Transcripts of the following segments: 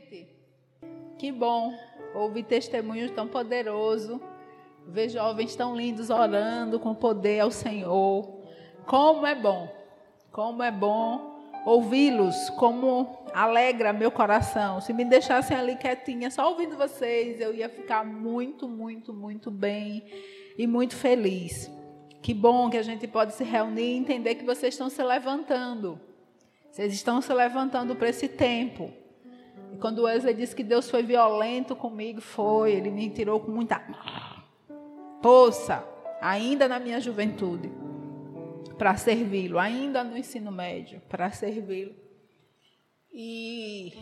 Gente, que bom ouvir testemunhos tão poderosos, ver jovens tão lindos orando com poder ao Senhor. Como é bom, como é bom ouvi-los, como alegra meu coração. Se me deixassem ali quietinha, só ouvindo vocês, eu ia ficar muito, muito, muito bem e muito feliz. Que bom que a gente pode se reunir e entender que vocês estão se levantando. Vocês estão se levantando para esse tempo. Quando Wesley disse que Deus foi violento comigo, foi. Ele me tirou com muita força, ainda na minha juventude, para servi-lo, ainda no ensino médio, para servi-lo. E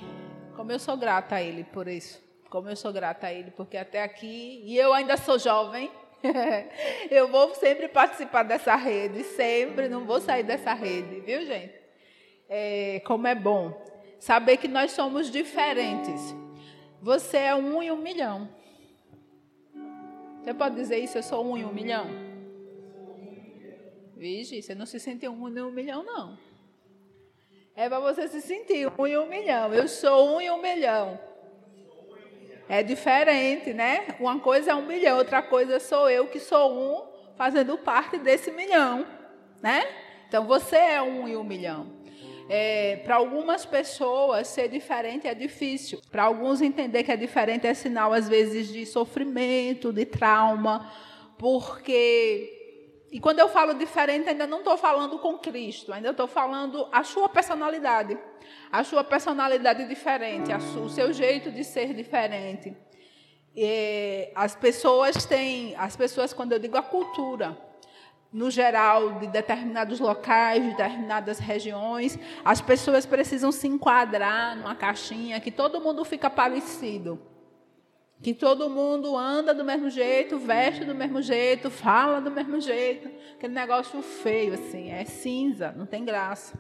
como eu sou grata a Ele por isso. Como eu sou grata a Ele, porque até aqui, e eu ainda sou jovem, eu vou sempre participar dessa rede, sempre, não vou sair dessa rede, viu, gente? É, como é bom saber que nós somos diferentes. Você é um em um milhão. Você pode dizer isso? Eu sou um em um milhão? Vige, você não se sente um em um milhão, não. É para você se sentir um em um milhão. Eu sou um em um milhão. É diferente, né? Uma coisa é um milhão, outra coisa sou eu que sou um fazendo parte desse milhão, né? Então você é um em um milhão. É, para algumas pessoas, ser diferente é difícil. Para alguns, entender que é diferente é sinal, às vezes, de sofrimento, de trauma, porque. E quando eu falo diferente, ainda não estou falando com Cristo, ainda estou falando a sua personalidade. A sua personalidade diferente, o seu jeito de ser diferente. As pessoas têm, as pessoas, quando eu digo a cultura, no geral, de determinados locais, de determinadas regiões, as pessoas precisam se enquadrar numa caixinha que todo mundo fica parecido. Que todo mundo anda do mesmo jeito, veste do mesmo jeito, fala do mesmo jeito. Aquele negócio feio, assim, é cinza, não tem graça.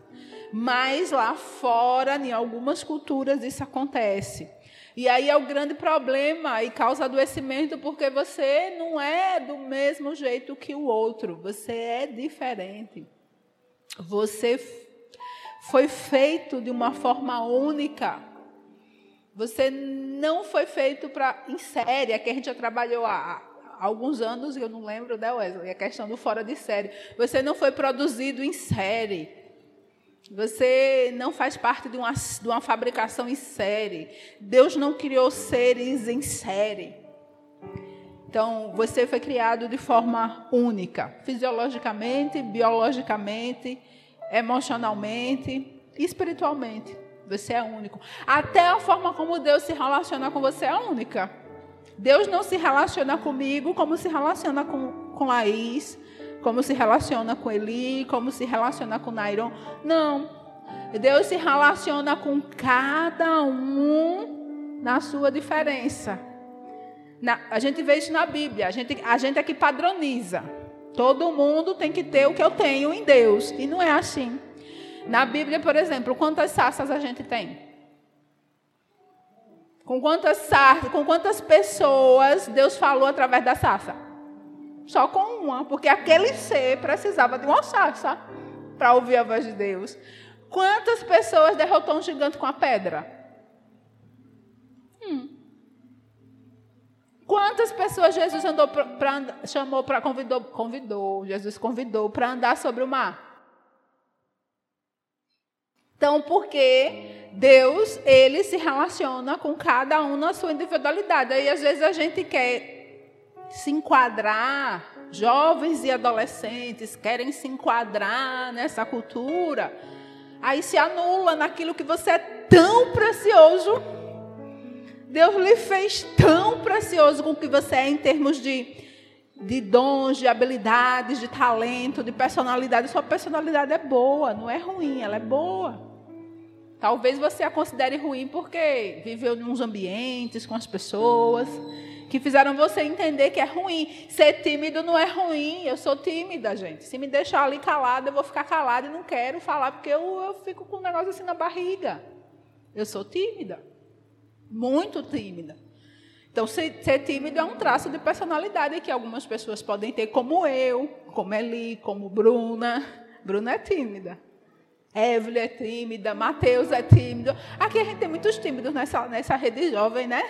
Mas lá fora, em algumas culturas, isso acontece. E aí é o grande problema e causa adoecimento porque você não é do mesmo jeito que o outro, você é diferente. Você foi feito de uma forma única. Você não foi feito para em série, é que a gente já trabalhou há, alguns anos, eu não lembro, né, Wesley? A questão do fora de série. Você não foi produzido em série. Você não faz parte de uma, de uma fabricação em série. Deus não criou seres em série. Então, você foi criado de forma única, fisiologicamente, biologicamente, emocionalmente e espiritualmente. Você é único. Até a forma como Deus se relaciona com você é única. Deus não se relaciona comigo como se relaciona com, com Laís, como se relaciona com Eli, como se relaciona com Nairon. Não. Deus se relaciona com cada um na sua diferença. Na, a gente vê isso na Bíblia. A gente, a gente é que padroniza. Todo mundo tem que ter o que eu tenho em Deus. E não é assim. Na Bíblia, por exemplo, quantas sarças a gente tem? Com quantas com quantas pessoas Deus falou através da sarça? Só com uma, porque aquele ser precisava de uma sarça para ouvir a voz de Deus. Quantas pessoas derrotou um gigante com a pedra? Hum. Quantas pessoas Jesus andou pra, pra chamou para convidou, convidou, Jesus convidou para andar sobre o mar? Então, porque Deus, ele se relaciona com cada um na sua individualidade. Aí às vezes a gente quer se enquadrar, jovens e adolescentes querem se enquadrar nessa cultura, aí se anula naquilo que você é tão precioso. Deus lhe fez tão precioso com o que você é em termos de, de dons, de habilidades, de talento, de personalidade. Sua personalidade é boa, não é ruim, ela é boa. Talvez você a considere ruim porque viveu em uns ambientes com as pessoas que fizeram você entender que é ruim. Ser tímido não é ruim. Eu sou tímida, gente. Se me deixar ali calada, eu vou ficar calada e não quero falar, porque eu, eu fico com um negócio assim na barriga. Eu sou tímida. Muito tímida. Então, ser, ser tímido é um traço de personalidade que algumas pessoas podem ter, como eu, como Eli, como Bruna. Bruna é tímida. Evelyn é tímida, Mateus é tímido. Aqui a gente tem muitos tímidos nessa, nessa rede jovem, né?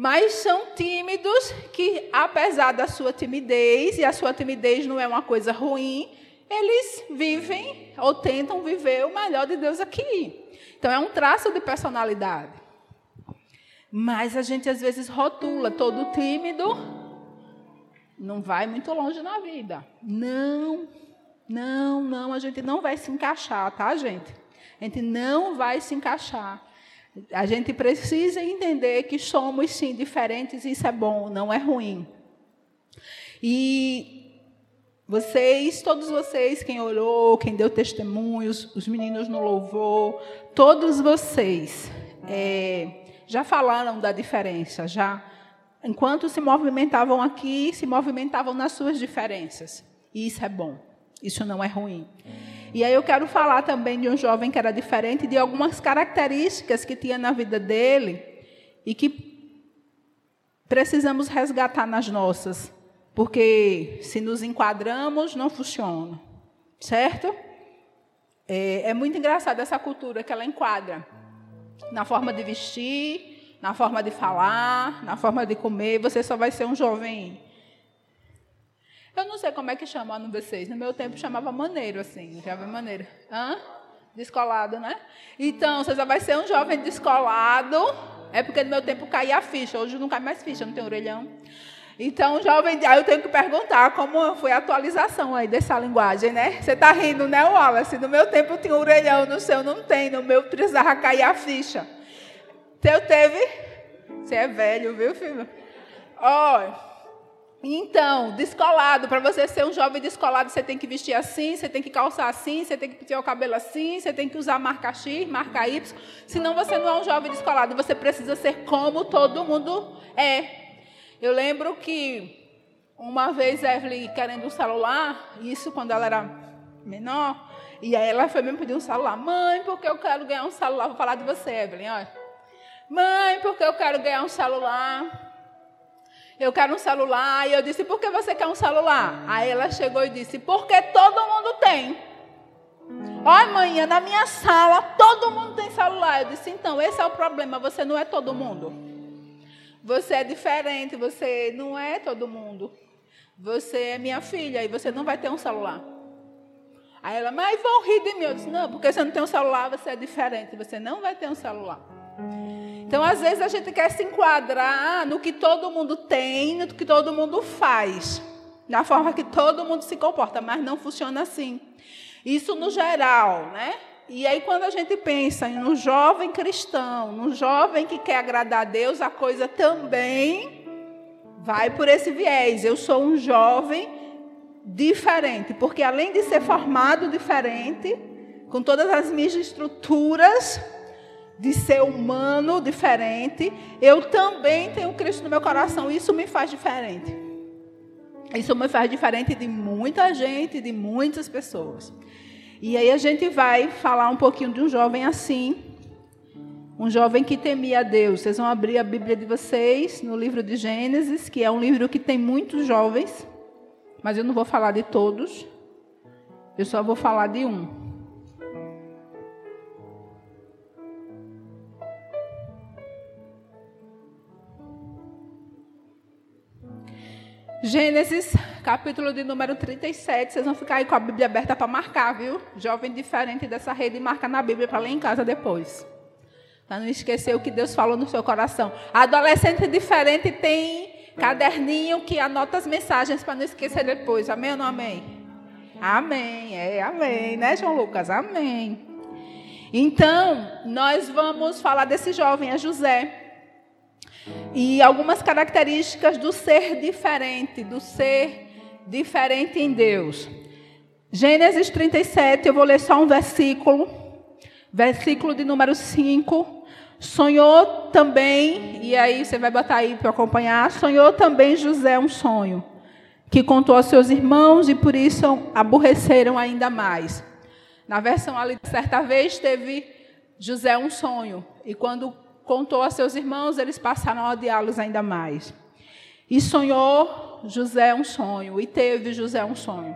Mas são tímidos que, apesar da sua timidez, e a sua timidez não é uma coisa ruim, eles vivem ou tentam viver o melhor de Deus aqui. Então é um traço de personalidade. Mas a gente às vezes rotula todo tímido, não vai muito longe na vida. Não, não, não, a gente não vai se encaixar, tá, gente? A gente não vai se encaixar. A gente precisa entender que somos sim diferentes, isso é bom, não é ruim. E vocês, todos vocês, quem orou, quem deu testemunhos, os meninos no louvor, todos vocês é, já falaram da diferença, já enquanto se movimentavam aqui, se movimentavam nas suas diferenças. E isso é bom. Isso não é ruim. E aí eu quero falar também de um jovem que era diferente, de algumas características que tinha na vida dele e que precisamos resgatar nas nossas, porque se nos enquadramos, não funciona. Certo? É, é muito engraçado essa cultura que ela enquadra na forma de vestir, na forma de falar, na forma de comer. Você só vai ser um jovem eu não sei como é que chama no vocês. No meu tempo chamava maneiro, assim. Jovem maneiro. Hã? Descolado, né? Então, você já vai ser um jovem descolado. É porque no meu tempo caía a ficha. Hoje não cai mais ficha, não tem orelhão. Então, jovem, aí eu tenho que perguntar como foi a atualização aí dessa linguagem, né? Você está rindo, né, Wallace? No meu tempo tinha orelhão, no seu não tem. No meu precisava cair a ficha. Seu teve? Você é velho, viu, filho? Olha. Então, descolado, para você ser um jovem descolado, você tem que vestir assim, você tem que calçar assim, você tem que ter o cabelo assim, você tem que usar marca X, marca Y. Senão você não é um jovem descolado, você precisa ser como todo mundo é. Eu lembro que uma vez Evelyn querendo um celular, isso quando ela era menor, e aí ela foi mesmo pedir um celular. Mãe, porque eu quero ganhar um celular. Vou falar de você, Evelyn, olha. Mãe, porque eu quero ganhar um celular eu quero um celular. E eu disse, por que você quer um celular? Aí ela chegou e disse, porque todo mundo tem. Olha, manhã, na minha sala, todo mundo tem celular. Eu disse, então, esse é o problema, você não é todo mundo. Você é diferente, você não é todo mundo. Você é minha filha e você não vai ter um celular. Aí ela, mas vão rir de mim. Eu disse, não, porque você não tem um celular, você é diferente, você não vai ter um celular. Então, às vezes, a gente quer se enquadrar no que todo mundo tem, no que todo mundo faz, na forma que todo mundo se comporta, mas não funciona assim. Isso no geral, né? E aí, quando a gente pensa no jovem cristão, no jovem que quer agradar a Deus, a coisa também vai por esse viés. Eu sou um jovem diferente, porque além de ser formado diferente, com todas as minhas estruturas, de ser humano diferente, eu também tenho Cristo no meu coração. Isso me faz diferente. Isso me faz diferente de muita gente, de muitas pessoas. E aí a gente vai falar um pouquinho de um jovem assim, um jovem que temia a Deus. Vocês vão abrir a Bíblia de vocês no livro de Gênesis, que é um livro que tem muitos jovens, mas eu não vou falar de todos. Eu só vou falar de um. Gênesis, capítulo de número 37. Vocês vão ficar aí com a Bíblia aberta para marcar, viu? Jovem diferente dessa rede, marca na Bíblia para ler em casa depois. Para não esquecer o que Deus falou no seu coração. Adolescente diferente tem caderninho que anota as mensagens para não esquecer depois. Amém ou não amém? Amém. É, amém, né, João Lucas? Amém. Então, nós vamos falar desse jovem, é José e algumas características do ser diferente, do ser diferente em Deus. Gênesis 37, eu vou ler só um versículo, versículo de número 5. Sonhou também, e aí você vai botar aí para acompanhar, sonhou também José um sonho, que contou aos seus irmãos e por isso aborreceram ainda mais. Na versão ali, certa vez, teve José um sonho, e quando contou a seus irmãos, eles passaram a odiá-los ainda mais. E sonhou José um sonho, e teve José um sonho.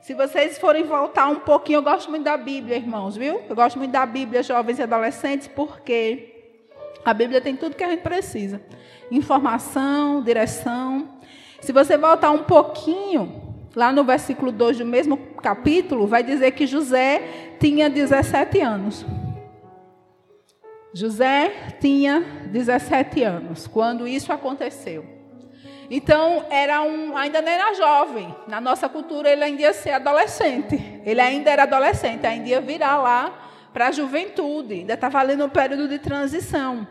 Se vocês forem voltar um pouquinho, eu gosto muito da Bíblia, irmãos, viu? Eu gosto muito da Bíblia, jovens e adolescentes, porque a Bíblia tem tudo que a gente precisa: informação, direção. Se você voltar um pouquinho, lá no versículo 2 do mesmo capítulo, vai dizer que José tinha 17 anos. José tinha 17 anos quando isso aconteceu. Então, era um, ainda não era jovem. Na nossa cultura, ele ainda ia ser adolescente. Ele ainda era adolescente, ainda ia virar lá para a juventude. Ainda estava ali no período de transição.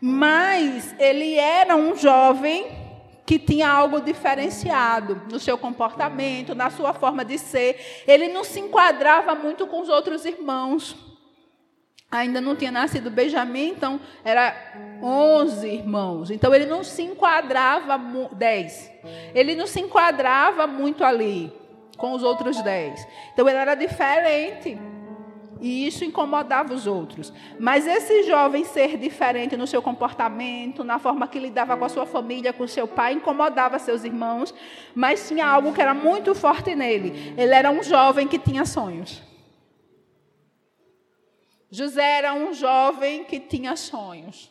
Mas ele era um jovem que tinha algo diferenciado no seu comportamento, na sua forma de ser. Ele não se enquadrava muito com os outros irmãos ainda não tinha nascido Benjamim, então era 11 irmãos. Então ele não se enquadrava, 10. Ele não se enquadrava muito ali com os outros 10. Então ele era diferente. E isso incomodava os outros. Mas esse jovem ser diferente no seu comportamento, na forma que lidava com a sua família, com seu pai, incomodava seus irmãos, mas tinha algo que era muito forte nele. Ele era um jovem que tinha sonhos. José era um jovem que tinha sonhos.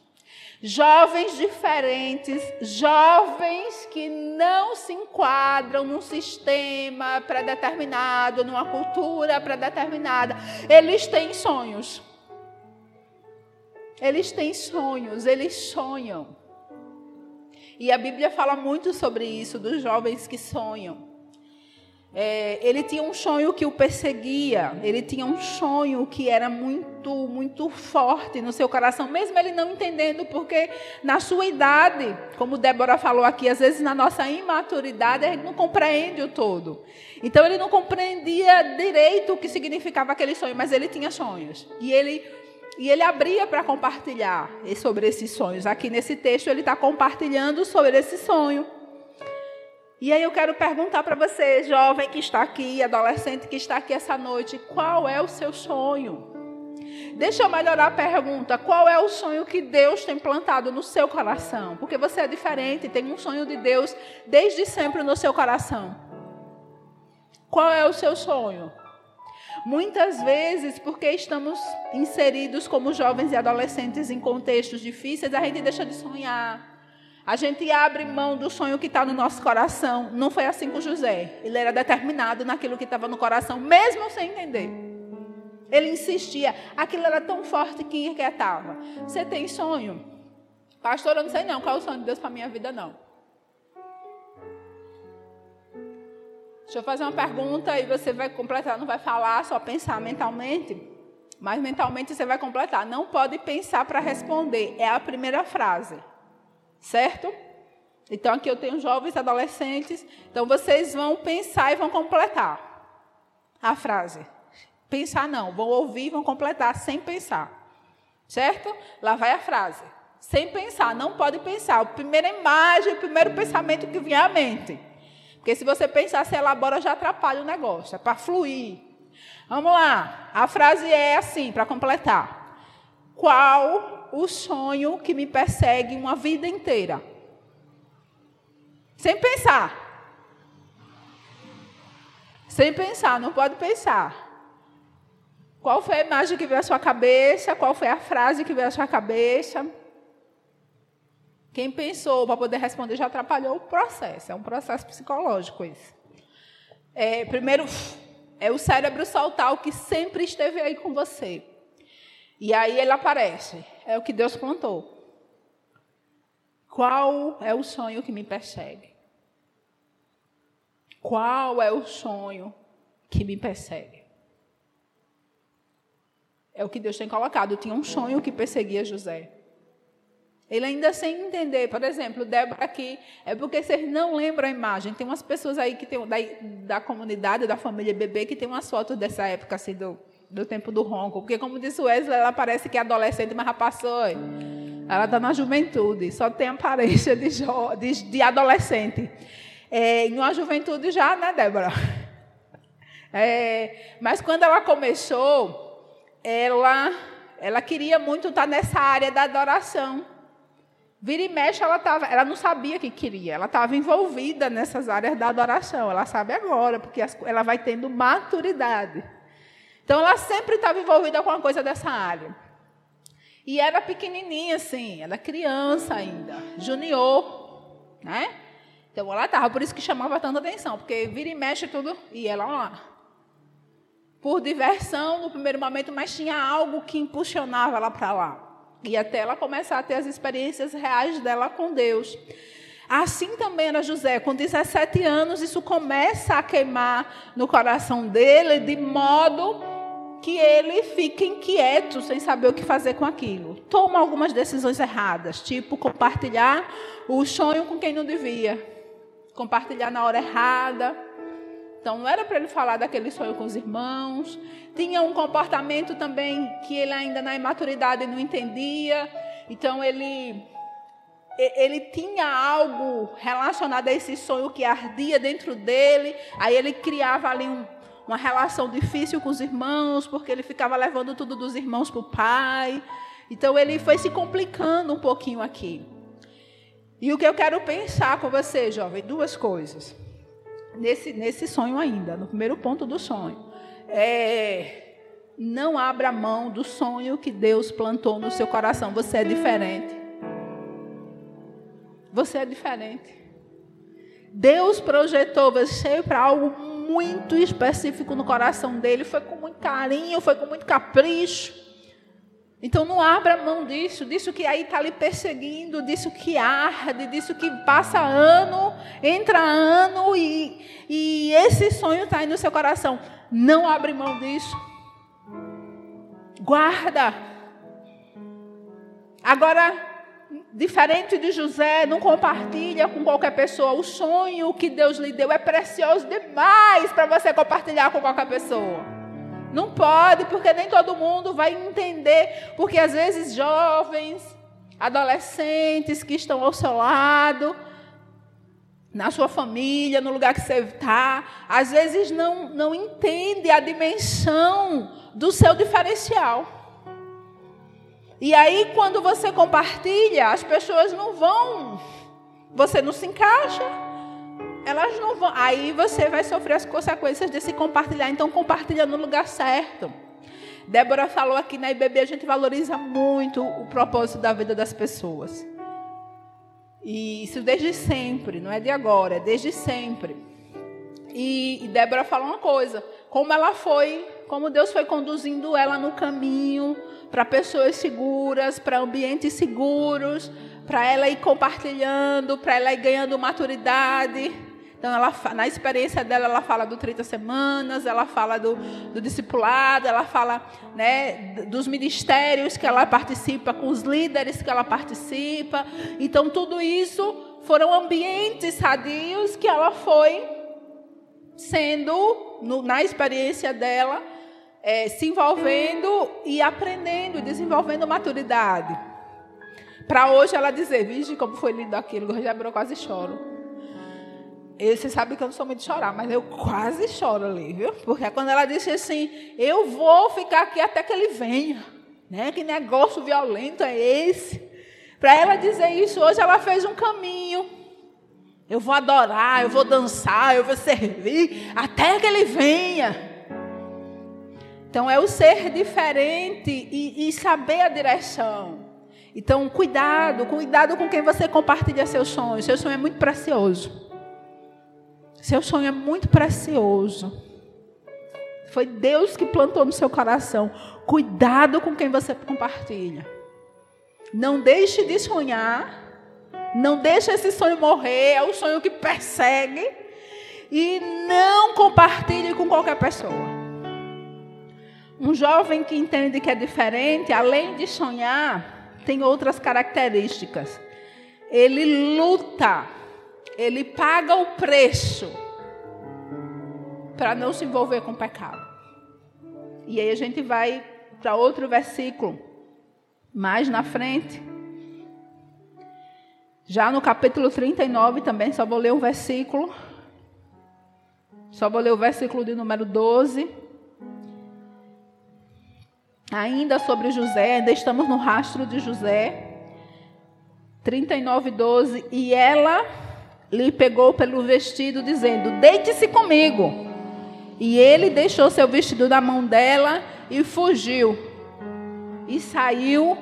Jovens diferentes, jovens que não se enquadram num sistema predeterminado, numa cultura predeterminada. Eles têm sonhos. Eles têm sonhos, eles sonham. E a Bíblia fala muito sobre isso, dos jovens que sonham. É, ele tinha um sonho que o perseguia, ele tinha um sonho que era muito, muito forte no seu coração, mesmo ele não entendendo, porque na sua idade, como Débora falou aqui, às vezes na nossa imaturidade, a gente não compreende o todo. Então ele não compreendia direito o que significava aquele sonho, mas ele tinha sonhos. E ele, e ele abria para compartilhar sobre esses sonhos. Aqui nesse texto ele está compartilhando sobre esse sonho. E aí eu quero perguntar para você, jovem que está aqui, adolescente que está aqui essa noite, qual é o seu sonho? Deixa eu melhorar a pergunta. Qual é o sonho que Deus tem plantado no seu coração? Porque você é diferente, tem um sonho de Deus desde sempre no seu coração. Qual é o seu sonho? Muitas vezes, porque estamos inseridos como jovens e adolescentes em contextos difíceis, a gente deixa de sonhar. A gente abre mão do sonho que está no nosso coração. Não foi assim com José. Ele era determinado naquilo que estava no coração, mesmo sem entender. Ele insistia. Aquilo era tão forte que inquietava. Você tem sonho? Pastor, eu não sei não qual é o sonho de Deus para minha vida, não. Deixa eu fazer uma pergunta e você vai completar. Não vai falar, só pensar mentalmente. Mas mentalmente você vai completar. Não pode pensar para responder. É a primeira frase. Certo? Então aqui eu tenho jovens adolescentes. Então vocês vão pensar e vão completar a frase. Pensar não, vão ouvir e vão completar sem pensar. Certo? Lá vai a frase. Sem pensar, não pode pensar. A primeira imagem, o primeiro pensamento que vier à mente. Porque se você pensar, se elabora, já atrapalha o negócio. É para fluir. Vamos lá. A frase é assim, para completar. Qual o sonho que me persegue uma vida inteira. Sem pensar. Sem pensar, não pode pensar. Qual foi a imagem que veio à sua cabeça? Qual foi a frase que veio à sua cabeça? Quem pensou para poder responder já atrapalhou o processo. É um processo psicológico isso. É, primeiro, é o cérebro soltar o que sempre esteve aí com você. E aí ele aparece. É o que Deus plantou. Qual é o sonho que me persegue? Qual é o sonho que me persegue? É o que Deus tem colocado. Tinha um sonho que perseguia José. Ele ainda sem entender, por exemplo, Débora aqui, é porque vocês não lembram a imagem. Tem umas pessoas aí que tem da, da comunidade, da família bebê, que tem umas fotos dessa época assim do, do tempo do ronco. Porque, como disse o Wesley, ela parece que é adolescente, mas já passou. Ela está na juventude, só tem aparência de, jo, de, de adolescente. É, em uma juventude já, né, Débora? É, mas quando ela começou, ela, ela queria muito estar nessa área da adoração. Vira e mexe, ela, tava, ela não sabia que queria, ela estava envolvida nessas áreas da adoração. Ela sabe agora, porque as, ela vai tendo maturidade. Então, ela sempre estava envolvida com uma coisa dessa área. E era pequenininha, assim, era criança ainda, junior, né? Então, ela estava, por isso que chamava tanta atenção, porque vira e mexe tudo, e ela lá. Por diversão, no primeiro momento, mas tinha algo que impulsionava ela para lá. E até ela começar a ter as experiências reais dela com Deus. Assim também era José, com 17 anos, isso começa a queimar no coração dele, de modo que ele fica inquieto, sem saber o que fazer com aquilo. Toma algumas decisões erradas, tipo compartilhar o sonho com quem não devia, compartilhar na hora errada. Então, não era para ele falar daquele sonho com os irmãos. Tinha um comportamento também que ele ainda na imaturidade não entendia. Então, ele, ele tinha algo relacionado a esse sonho que ardia dentro dele. Aí ele criava ali um, uma relação difícil com os irmãos, porque ele ficava levando tudo dos irmãos para o pai. Então, ele foi se complicando um pouquinho aqui. E o que eu quero pensar com você, jovem, duas coisas nesse, nesse sonho ainda, no primeiro ponto do sonho. É, não abra mão do sonho que Deus plantou no seu coração. Você é diferente. Você é diferente. Deus projetou você para algo muito específico no coração dele. Foi com muito carinho, foi com muito capricho. Então não abra mão disso, disso que aí está lhe perseguindo, disso que arde, disso que passa ano, entra ano e, e esse sonho está aí no seu coração. Não abre mão disso. Guarda. Agora, diferente de José, não compartilha com qualquer pessoa. O sonho que Deus lhe deu é precioso demais para você compartilhar com qualquer pessoa. Não pode, porque nem todo mundo vai entender. Porque às vezes jovens, adolescentes que estão ao seu lado, na sua família, no lugar que você está, às vezes não, não entende a dimensão do seu diferencial. E aí, quando você compartilha, as pessoas não vão, você não se encaixa elas não vão. Aí você vai sofrer as consequências desse compartilhar. Então, compartilha no lugar certo. Débora falou aqui na IBB, a gente valoriza muito o propósito da vida das pessoas. E isso desde sempre, não é de agora, é desde sempre. E, e Débora falou uma coisa: como ela foi, como Deus foi conduzindo ela no caminho para pessoas seguras, para ambientes seguros, para ela ir compartilhando, para ela ir ganhando maturidade. Então, ela, na experiência dela, ela fala do 30 semanas, ela fala do, do discipulado, ela fala né, dos ministérios que ela participa, com os líderes que ela participa. Então, tudo isso foram ambientes sadios que ela foi sendo, no, na experiência dela, é, se envolvendo e aprendendo, desenvolvendo maturidade. Para hoje ela dizer, vige como foi lindo aquilo, eu já quase choro. Eu, você sabe que eu não sou muito de chorar, mas eu quase choro ali, viu? Porque quando ela disse assim, eu vou ficar aqui até que ele venha. Né? Que negócio violento é esse? Para ela dizer isso, hoje ela fez um caminho. Eu vou adorar, eu vou dançar, eu vou servir, até que ele venha. Então é o ser diferente e, e saber a direção. Então, cuidado, cuidado com quem você compartilha seus sonhos. Seu sonho é muito precioso. Seu sonho é muito precioso. Foi Deus que plantou no seu coração. Cuidado com quem você compartilha. Não deixe de sonhar. Não deixe esse sonho morrer. É o sonho que persegue. E não compartilhe com qualquer pessoa. Um jovem que entende que é diferente, além de sonhar, tem outras características. Ele luta ele paga o preço para não se envolver com pecado. E aí a gente vai para outro versículo, mais na frente. Já no capítulo 39 também, só vou ler um versículo. Só vou ler o versículo de número 12. Ainda sobre José, ainda estamos no rastro de José. 39, 12. E ela lhe pegou pelo vestido, dizendo: Deite-se comigo. E ele deixou seu vestido na mão dela e fugiu. E saiu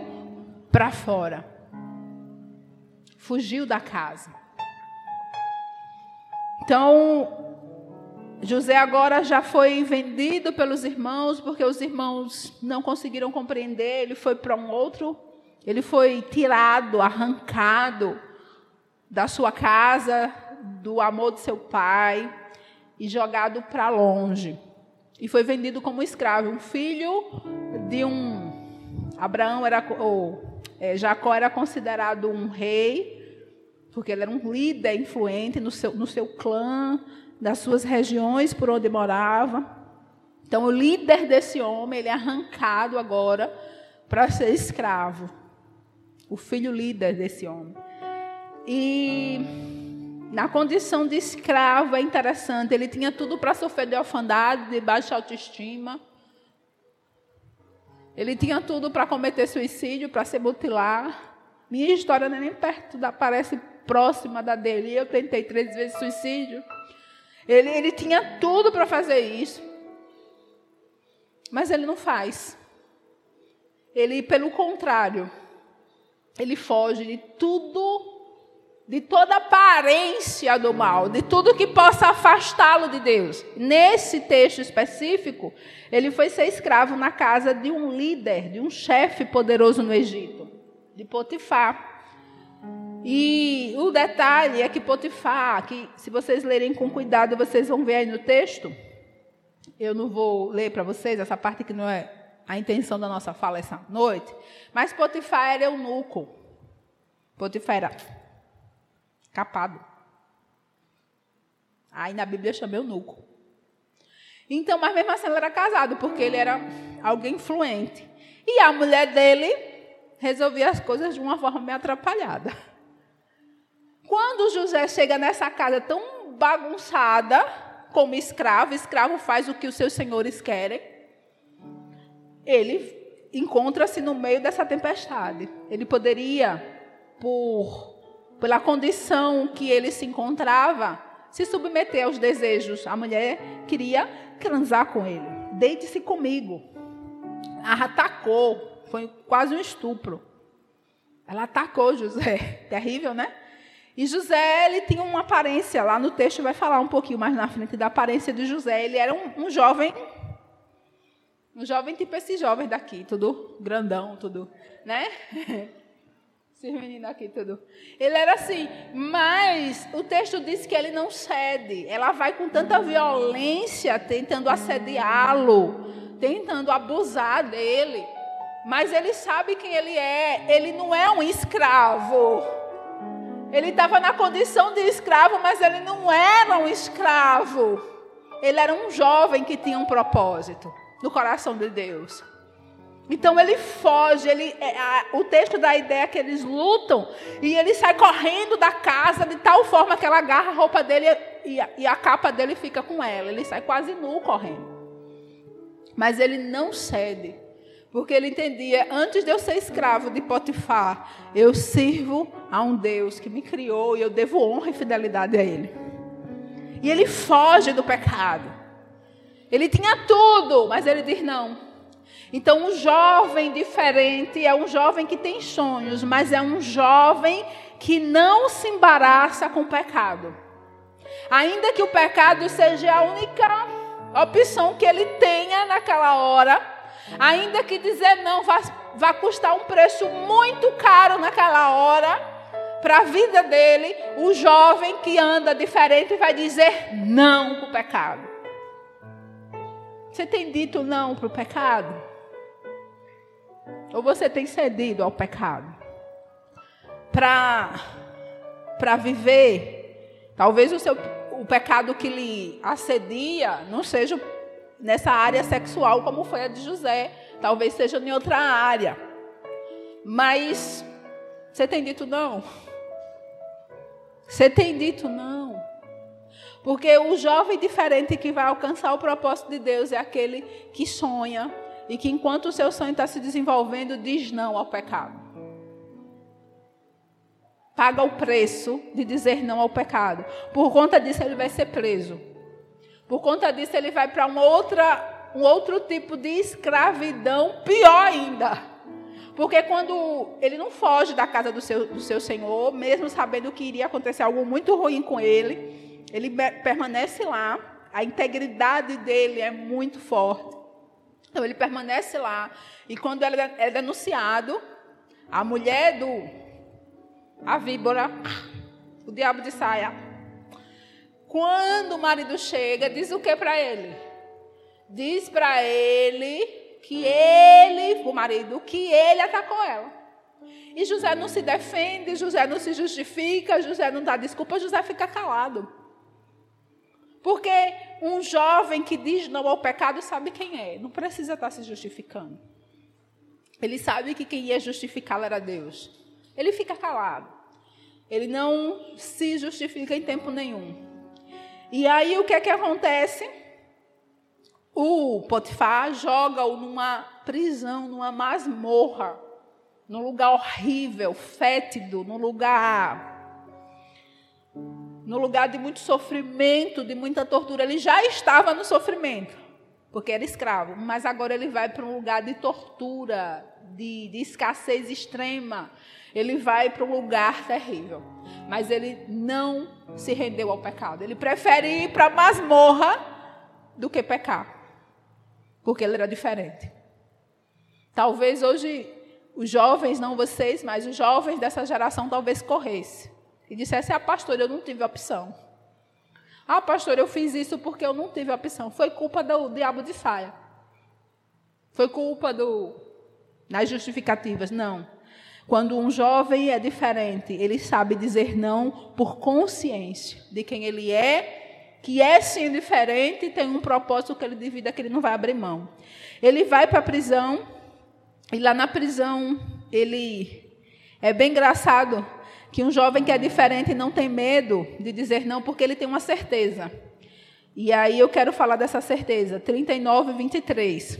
para fora. Fugiu da casa. Então, José agora já foi vendido pelos irmãos, porque os irmãos não conseguiram compreender, ele foi para um outro, ele foi tirado, arrancado da sua casa, do amor de seu pai e jogado para longe. E foi vendido como escravo, um filho de um Abraão era ou é, Jacó era considerado um rei porque ele era um líder influente no seu, no seu clã, das suas regiões por onde morava. Então, o líder desse homem, ele é arrancado agora para ser escravo. O filho líder desse homem. E na condição de escravo, é interessante, ele tinha tudo para sofrer de orfandade, de baixa autoestima. Ele tinha tudo para cometer suicídio, para se mutilar. Minha história não é nem perto da, parece próxima da dele. Eu tentei três vezes suicídio. Ele, ele tinha tudo para fazer isso. Mas ele não faz. Ele, pelo contrário, ele foge de tudo, de toda aparência do mal, de tudo que possa afastá-lo de Deus. Nesse texto específico, ele foi ser escravo na casa de um líder, de um chefe poderoso no Egito, de Potifar. E o detalhe é que Potifar, que se vocês lerem com cuidado, vocês vão ver aí no texto. Eu não vou ler para vocês essa parte que não é a intenção da nossa fala essa noite. Mas Potifar era eunuco. Potifar era capado. Aí na Bíblia chama eunuco. Então, mas mesmo assim ele era casado, porque ele era alguém influente. E a mulher dele resolvia as coisas de uma forma meio atrapalhada. Quando José chega nessa casa tão bagunçada, como escravo, escravo faz o que os seus senhores querem, ele encontra-se no meio dessa tempestade. Ele poderia, por pela condição que ele se encontrava, se submeter aos desejos. A mulher queria transar com ele. Deite-se comigo. Atacou. Foi quase um estupro. Ela atacou José. Terrível, né? E José, ele tinha uma aparência, lá no texto vai falar um pouquinho mais na frente da aparência de José. Ele era um, um jovem, um jovem tipo esses jovens daqui, tudo grandão, tudo, né? Esses meninos aqui, tudo. Ele era assim, mas o texto diz que ele não cede. Ela vai com tanta violência tentando assediá-lo, tentando abusar dele. Mas ele sabe quem ele é. Ele não é um escravo. Ele estava na condição de escravo, mas ele não era um escravo. Ele era um jovem que tinha um propósito no coração de Deus. Então ele foge, ele, é, a, o texto dá a ideia que eles lutam e ele sai correndo da casa de tal forma que ela agarra a roupa dele e a, e a capa dele fica com ela. Ele sai quase nu correndo. Mas ele não cede. Porque ele entendia, antes de eu ser escravo de Potifar, eu sirvo a um Deus que me criou e eu devo honra e fidelidade a Ele. E ele foge do pecado. Ele tinha tudo, mas ele diz não. Então, um jovem diferente é um jovem que tem sonhos, mas é um jovem que não se embaraça com o pecado. Ainda que o pecado seja a única opção que ele tenha naquela hora, Ainda que dizer não vá, vá custar um preço muito caro naquela hora, para a vida dele, o jovem que anda diferente vai dizer não para o pecado. Você tem dito não para o pecado? Ou você tem cedido ao pecado? Para viver, talvez o, seu, o pecado que lhe assedia não seja o nessa área sexual, como foi a de José. Talvez seja em outra área. Mas você tem dito não? Você tem dito não? Porque o jovem diferente que vai alcançar o propósito de Deus é aquele que sonha e que, enquanto o seu sonho está se desenvolvendo, diz não ao pecado. paga o preço de dizer não ao pecado. Por conta disso, ele vai ser preso. Por conta disso, ele vai para uma outra, um outro tipo de escravidão, pior ainda. Porque quando ele não foge da casa do seu, do seu senhor, mesmo sabendo que iria acontecer algo muito ruim com ele, ele permanece lá, a integridade dele é muito forte. Então ele permanece lá, e quando ele é denunciado, a mulher do a víbora, o diabo de saia. Quando o marido chega, diz o que para ele? Diz para ele que ele, o marido, que ele atacou ela. E José não se defende, José não se justifica, José não dá desculpa, José fica calado. Porque um jovem que diz não ao pecado sabe quem é, não precisa estar se justificando. Ele sabe que quem ia justificá-lo era Deus. Ele fica calado. Ele não se justifica em tempo nenhum. E aí o que é que acontece? O Potifar joga-o numa prisão, numa masmorra, num lugar horrível, fétido, num lugar no lugar de muito sofrimento, de muita tortura. Ele já estava no sofrimento, porque era escravo, mas agora ele vai para um lugar de tortura, de, de escassez extrema. Ele vai para um lugar terrível. Mas ele não se rendeu ao pecado. Ele prefere ir para a masmorra do que pecar. Porque ele era diferente. Talvez hoje os jovens, não vocês, mas os jovens dessa geração talvez corressem e dissesse: Ah, pastor, eu não tive opção. Ah, pastor, eu fiz isso porque eu não tive opção. Foi culpa do diabo de saia. Foi culpa do das justificativas. Não. Quando um jovem é diferente, ele sabe dizer não por consciência de quem ele é, que é sim diferente e tem um propósito que ele de vida que ele não vai abrir mão. Ele vai para a prisão e lá na prisão ele é bem engraçado que um jovem que é diferente não tem medo de dizer não, porque ele tem uma certeza. E aí eu quero falar dessa certeza. 39, 23.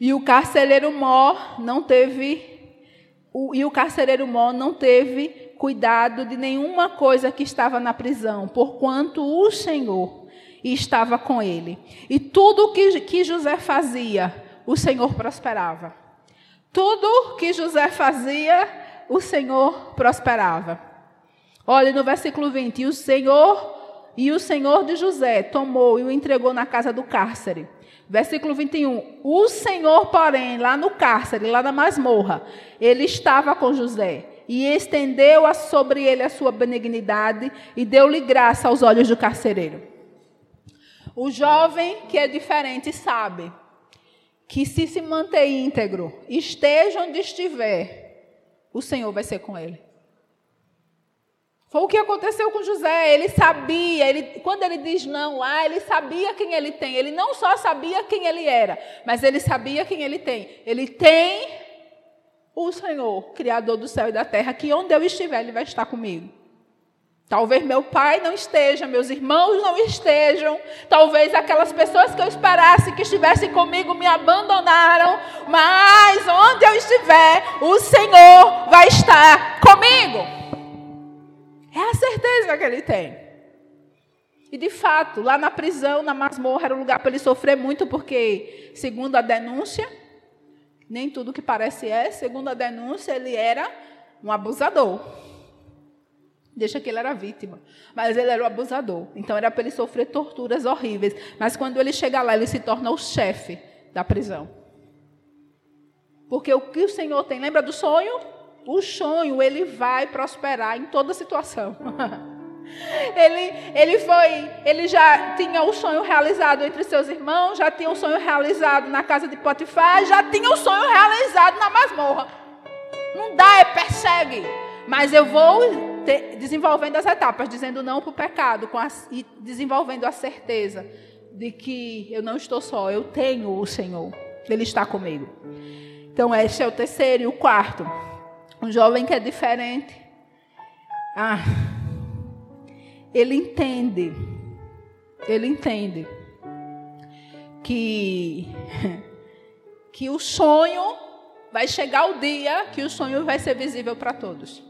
E o carcereiro Mó não teve. O, e o carcereiro Mó não teve cuidado de nenhuma coisa que estava na prisão, porquanto o Senhor estava com ele. E tudo que, que José fazia, o Senhor prosperava. Tudo que José fazia, o Senhor prosperava. Olha no versículo 20, e o Senhor e o Senhor de José tomou e o entregou na casa do cárcere. Versículo 21. O Senhor, porém, lá no cárcere, lá na masmorra, ele estava com José e estendeu sobre ele a sua benignidade e deu-lhe graça aos olhos do carcereiro. O jovem que é diferente sabe que se se manter íntegro, esteja onde estiver, o Senhor vai ser com ele. Foi o que aconteceu com José. Ele sabia, ele, quando ele diz não lá, ele sabia quem ele tem. Ele não só sabia quem ele era, mas ele sabia quem ele tem. Ele tem o Senhor, Criador do céu e da terra, que onde eu estiver, Ele vai estar comigo. Talvez meu pai não esteja, meus irmãos não estejam, talvez aquelas pessoas que eu esperasse que estivessem comigo me abandonaram, mas onde eu estiver, o Senhor vai estar comigo. É a certeza que ele tem. E de fato, lá na prisão, na masmorra, era um lugar para ele sofrer muito, porque, segundo a denúncia, nem tudo que parece é, segundo a denúncia, ele era um abusador. Deixa que ele era vítima. Mas ele era o abusador. Então era para ele sofrer torturas horríveis. Mas quando ele chega lá, ele se torna o chefe da prisão. Porque o que o Senhor tem, lembra do sonho? O sonho, ele vai prosperar em toda situação. ele, ele foi, ele já tinha o sonho realizado entre seus irmãos, já tinha o sonho realizado na casa de Potifar, já tinha o sonho realizado na masmorra. Não dá, é persegue. Mas eu vou desenvolvendo as etapas, dizendo não para o pecado e desenvolvendo a certeza de que eu não estou só, eu tenho o Senhor, Ele está comigo. Então, este é o terceiro. E o quarto, um jovem que é diferente. Ah, ele entende, ele entende que, que o sonho vai chegar o dia que o sonho vai ser visível para todos.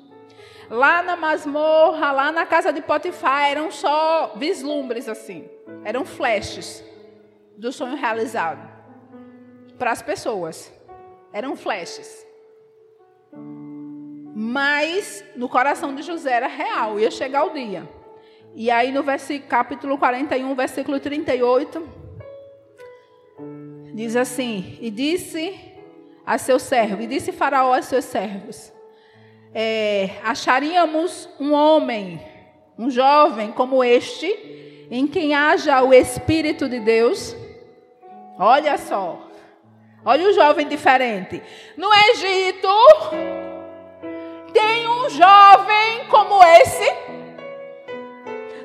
lá na masmorra, lá na casa de Potifar, eram só vislumbres assim, eram flashes do sonho realizado para as pessoas. Eram flashes. Mas no coração de José era real, ia chegar o dia. E aí no versículo, capítulo 41, versículo 38, diz assim: E disse a seu servo, e disse Faraó a seus servos: é, Acharíamos um homem, um jovem como este, em quem haja o Espírito de Deus. Olha só, olha o jovem diferente. No Egito, um jovem como esse.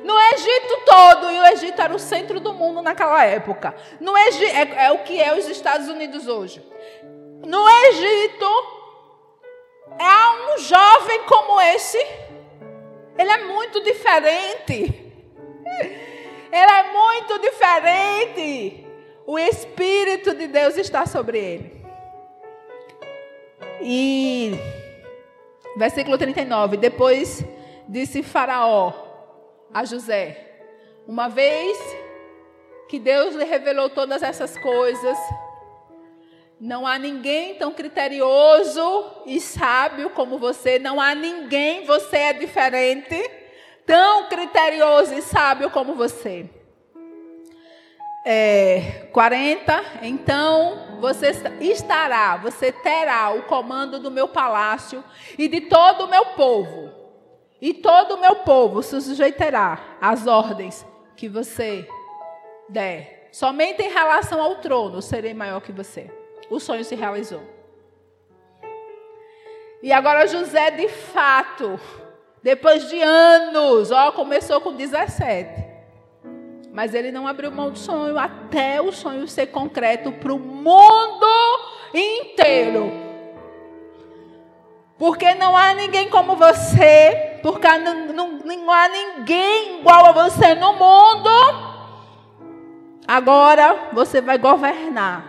No Egito todo, e o Egito era o centro do mundo naquela época. No Egito, é, é o que é os Estados Unidos hoje. No Egito, há um jovem como esse. Ele é muito diferente. Ele é muito diferente. O Espírito de Deus está sobre ele. E Versículo 39. Depois disse Faraó a José: Uma vez que Deus lhe revelou todas essas coisas, não há ninguém tão criterioso e sábio como você, não há ninguém, você é diferente, tão criterioso e sábio como você é, 40, então você estará, você terá o comando do meu palácio e de todo o meu povo. E todo o meu povo se sujeitará às ordens que você der. Somente em relação ao trono serei maior que você. O sonho se realizou. E agora José, de fato, depois de anos, ó, começou com 17 mas ele não abriu mão do sonho até o sonho ser concreto para o mundo inteiro. Porque não há ninguém como você, porque não, não, não há ninguém igual a você no mundo. Agora você vai governar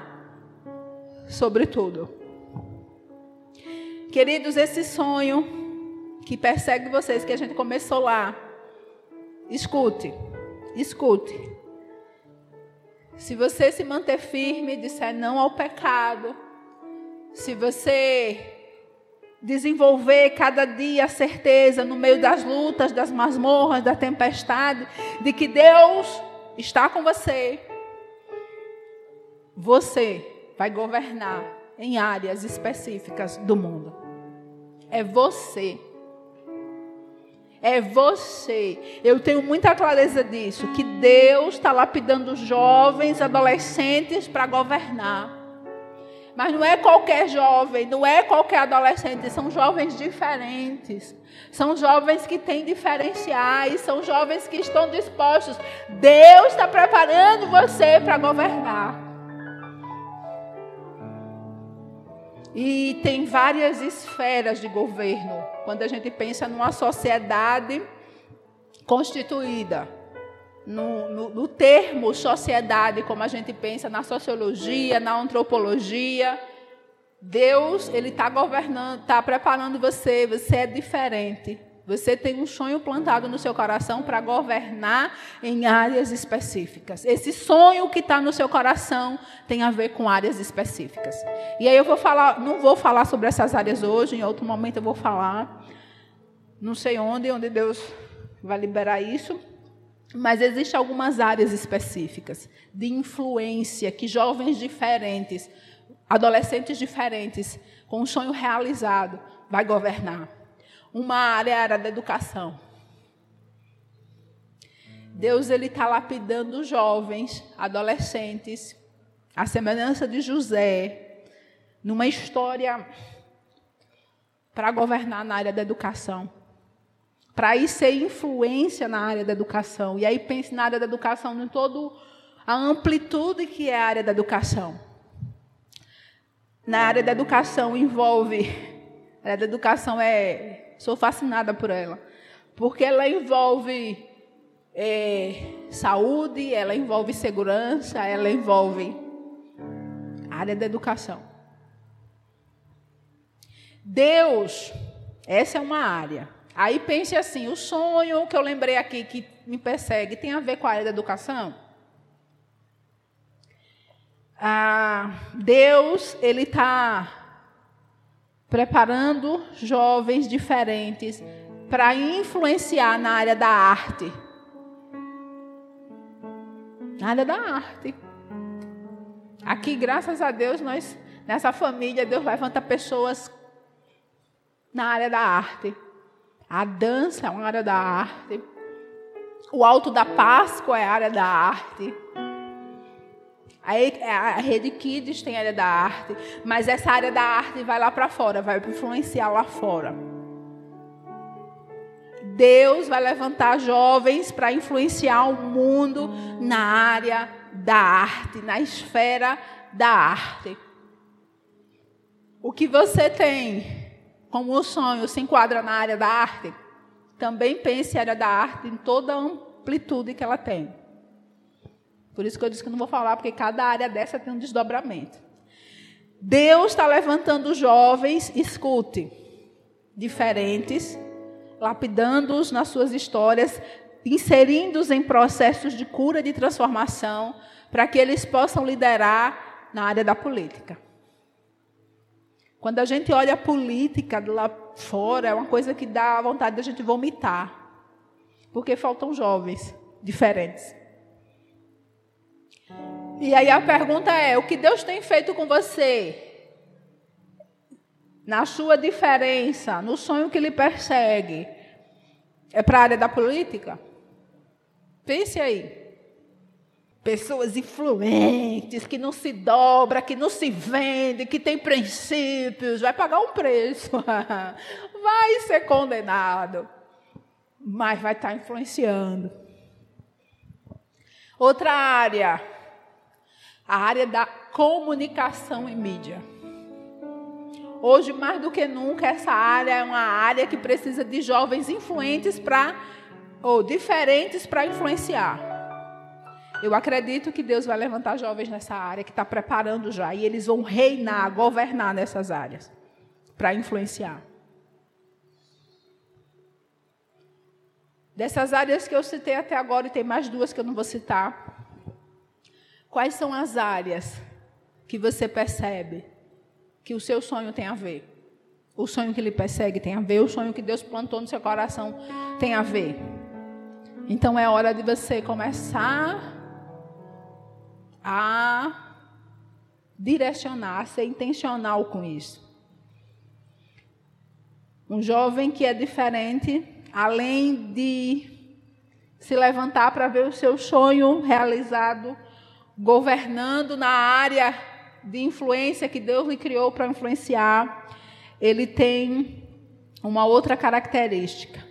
sobre tudo. Queridos, esse sonho que persegue vocês, que a gente começou lá, escute. Escute. Se você se manter firme e disser não ao pecado, se você desenvolver cada dia a certeza no meio das lutas, das masmorras, da tempestade, de que Deus está com você, você vai governar em áreas específicas do mundo. É você é você. Eu tenho muita clareza disso, que Deus está lapidando jovens, adolescentes para governar. Mas não é qualquer jovem, não é qualquer adolescente, são jovens diferentes. São jovens que têm diferenciais, são jovens que estão dispostos. Deus está preparando você para governar. E tem várias esferas de governo. Quando a gente pensa numa sociedade constituída, no, no, no termo sociedade, como a gente pensa na sociologia, na antropologia, Deus ele está governando, está preparando você. Você é diferente. Você tem um sonho plantado no seu coração para governar em áreas específicas. Esse sonho que está no seu coração tem a ver com áreas específicas. E aí eu vou falar, não vou falar sobre essas áreas hoje, em outro momento eu vou falar. Não sei onde, onde Deus vai liberar isso. Mas existem algumas áreas específicas de influência que jovens diferentes, adolescentes diferentes, com um sonho realizado, vai governar uma área, a área da educação. Deus ele está lapidando jovens, adolescentes, a semelhança de José, numa história para governar na área da educação, para ir ser influência na área da educação. E aí pense na área da educação em toda a amplitude que é a área da educação. Na área da educação envolve, a área da educação é Sou fascinada por ela. Porque ela envolve é, saúde, ela envolve segurança, ela envolve área da educação. Deus, essa é uma área. Aí pense assim: o sonho que eu lembrei aqui que me persegue tem a ver com a área da educação? Ah, Deus, Ele está preparando jovens diferentes para influenciar na área da arte. Na área da arte. Aqui, graças a Deus, nós, nessa família, Deus levanta pessoas na área da arte. A dança é uma área da arte. O alto da Páscoa é área da arte. A rede Kids tem área da arte, mas essa área da arte vai lá para fora, vai influenciar lá fora. Deus vai levantar jovens para influenciar o mundo na área da arte, na esfera da arte. O que você tem como sonho se enquadra na área da arte? Também pense a área da arte em toda a amplitude que ela tem. Por isso que eu disse que não vou falar, porque cada área dessa tem um desdobramento. Deus está levantando jovens, escute, diferentes, lapidando-os nas suas histórias, inserindo-os em processos de cura e de transformação, para que eles possam liderar na área da política. Quando a gente olha a política lá fora, é uma coisa que dá vontade da gente vomitar. Porque faltam jovens diferentes. E aí a pergunta é: o que Deus tem feito com você? Na sua diferença, no sonho que lhe persegue, é para a área da política? Pense aí. Pessoas influentes, que não se dobra, que não se vende, que tem princípios, vai pagar um preço, vai ser condenado, mas vai estar influenciando. Outra área, a área da comunicação e mídia. Hoje, mais do que nunca, essa área é uma área que precisa de jovens influentes para, ou diferentes para influenciar. Eu acredito que Deus vai levantar jovens nessa área, que está preparando já, e eles vão reinar, governar nessas áreas, para influenciar. Dessas áreas que eu citei até agora, e tem mais duas que eu não vou citar, Quais são as áreas que você percebe que o seu sonho tem a ver? O sonho que lhe persegue tem a ver, o sonho que Deus plantou no seu coração tem a ver. Então é hora de você começar a direcionar, a ser intencional com isso. Um jovem que é diferente, além de se levantar para ver o seu sonho realizado, governando na área de influência que Deus lhe criou para influenciar, ele tem uma outra característica.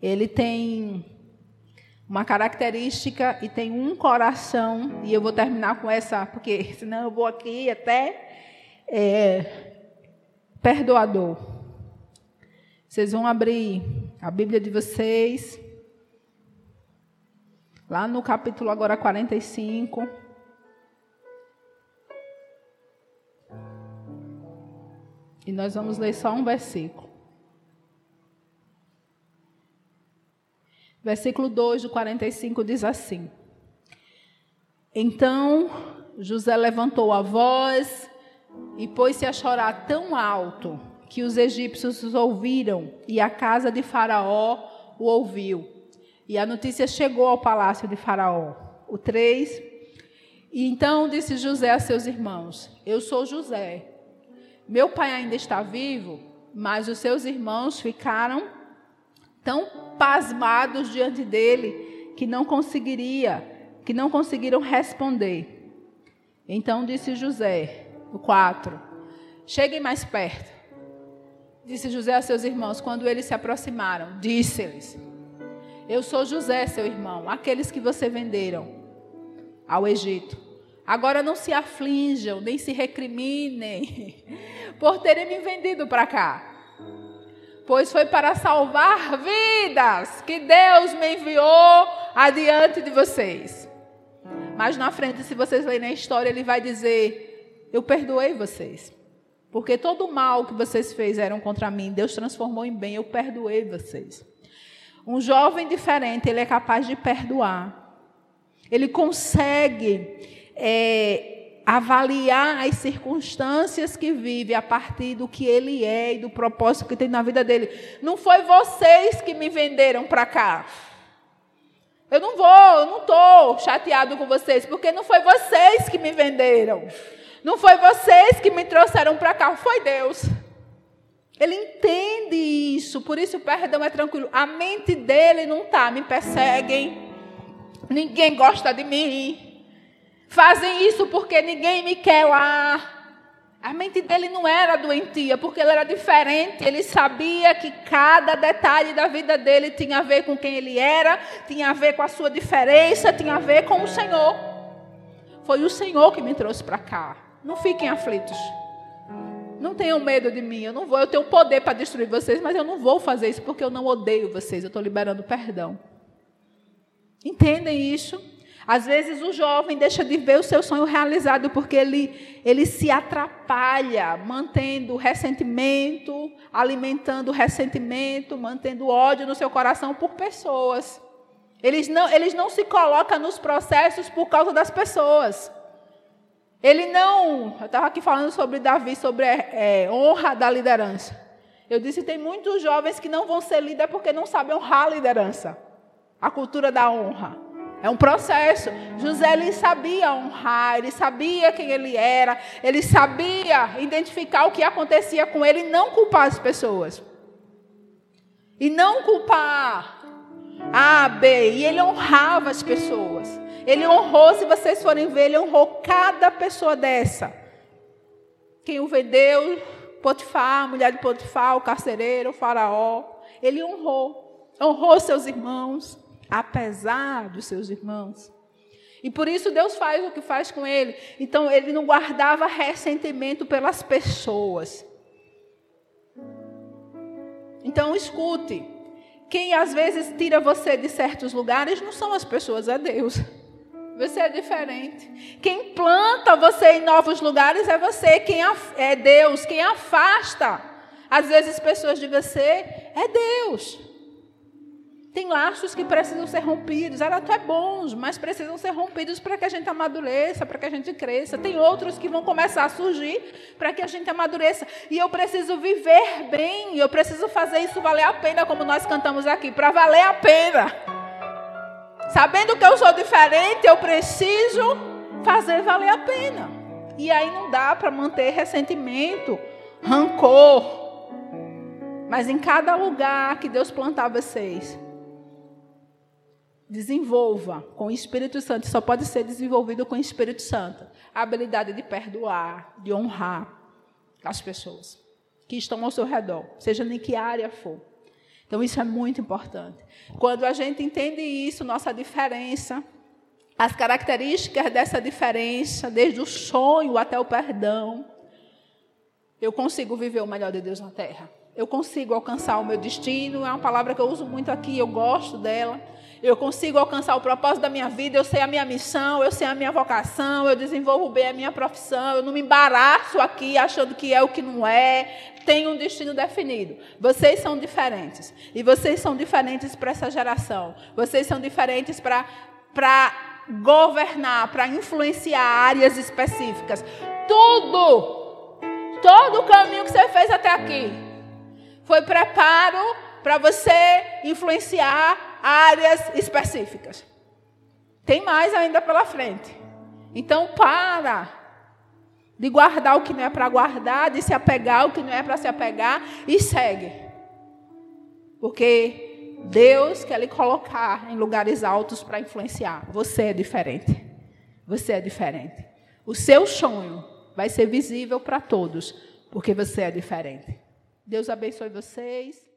Ele tem uma característica e tem um coração, e eu vou terminar com essa, porque senão eu vou aqui até é, perdoador. Vocês vão abrir a Bíblia de vocês. Lá no capítulo agora 45. E nós vamos ler só um versículo. Versículo 2 do 45 diz assim: Então José levantou a voz e pôs-se a chorar tão alto que os egípcios os ouviram e a casa de Faraó o ouviu. E a notícia chegou ao palácio de Faraó. O 3. E então disse José a seus irmãos: Eu sou José. Meu pai ainda está vivo, mas os seus irmãos ficaram tão pasmados diante dele que não conseguiria, que não conseguiram responder. Então disse José, o 4: Cheguem mais perto. Disse José a seus irmãos quando eles se aproximaram. Disse-lhes: eu sou José, seu irmão, aqueles que você venderam ao Egito. Agora não se aflinjam, nem se recriminem por terem me vendido para cá. Pois foi para salvar vidas que Deus me enviou adiante de vocês. Mas na frente, se vocês lerem a história, ele vai dizer: Eu perdoei vocês. Porque todo o mal que vocês fizeram contra mim, Deus transformou em bem, eu perdoei vocês. Um jovem diferente, ele é capaz de perdoar. Ele consegue é, avaliar as circunstâncias que vive a partir do que ele é e do propósito que tem na vida dele. Não foi vocês que me venderam para cá. Eu não vou, eu não estou chateado com vocês, porque não foi vocês que me venderam. Não foi vocês que me trouxeram para cá, foi Deus. Ele entende isso, por isso o perdão é tranquilo. A mente dele não está, me perseguem, ninguém gosta de mim, fazem isso porque ninguém me quer lá. A mente dele não era doentia, porque ele era diferente. Ele sabia que cada detalhe da vida dele tinha a ver com quem ele era, tinha a ver com a sua diferença, tinha a ver com o Senhor. Foi o Senhor que me trouxe para cá. Não fiquem aflitos. Não tenham medo de mim. Eu não vou. Eu tenho poder para destruir vocês, mas eu não vou fazer isso porque eu não odeio vocês. Eu estou liberando perdão. Entendem isso? Às vezes o jovem deixa de ver o seu sonho realizado porque ele, ele se atrapalha, mantendo ressentimento, alimentando ressentimento, mantendo ódio no seu coração por pessoas. Eles não, eles não se colocam nos processos por causa das pessoas. Ele não. Eu estava aqui falando sobre Davi, sobre é, honra da liderança. Eu disse: tem muitos jovens que não vão ser líderes porque não sabem honrar a liderança, a cultura da honra. É um processo. José ele sabia honrar, ele sabia quem ele era, ele sabia identificar o que acontecia com ele e não culpar as pessoas. E não culpar A, B. E ele honrava as pessoas. Ele honrou, se vocês forem ver, ele honrou cada pessoa dessa. Quem o vendeu, Potifar, mulher de Potifar, o carcereiro, o faraó. Ele honrou. Honrou seus irmãos, apesar dos seus irmãos. E por isso Deus faz o que faz com ele. Então ele não guardava ressentimento pelas pessoas. Então escute. Quem às vezes tira você de certos lugares não são as pessoas, é Deus. Você é diferente. Quem planta você em novos lugares é você. Quem é Deus. Quem afasta, às vezes, pessoas de você é Deus. Tem laços que precisam ser rompidos. Ela até bons, mas precisam ser rompidos para que a gente amadureça, para que a gente cresça. Tem outros que vão começar a surgir para que a gente amadureça. E eu preciso viver bem. Eu preciso fazer isso valer a pena, como nós cantamos aqui, para valer a pena. Sabendo que eu sou diferente, eu preciso fazer valer a pena. E aí não dá para manter ressentimento, rancor. Mas em cada lugar que Deus plantar vocês, desenvolva com o Espírito Santo. Só pode ser desenvolvido com o Espírito Santo. A habilidade de perdoar, de honrar as pessoas que estão ao seu redor, seja em que área for. Então, isso é muito importante. Quando a gente entende isso, nossa diferença, as características dessa diferença, desde o sonho até o perdão, eu consigo viver o melhor de Deus na terra. Eu consigo alcançar o meu destino, é uma palavra que eu uso muito aqui, eu gosto dela. Eu consigo alcançar o propósito da minha vida, eu sei a minha missão, eu sei a minha vocação, eu desenvolvo bem a minha profissão, eu não me embaraço aqui achando que é o que não é, tenho um destino definido. Vocês são diferentes. E vocês são diferentes para essa geração. Vocês são diferentes para governar, para influenciar áreas específicas. Tudo, todo o caminho que você fez até aqui foi preparo para você influenciar áreas específicas. Tem mais ainda pela frente. Então, para de guardar o que não é para guardar, de se apegar ao que não é para se apegar e segue. Porque Deus quer lhe colocar em lugares altos para influenciar. Você é diferente. Você é diferente. O seu sonho vai ser visível para todos, porque você é diferente. Deus abençoe vocês.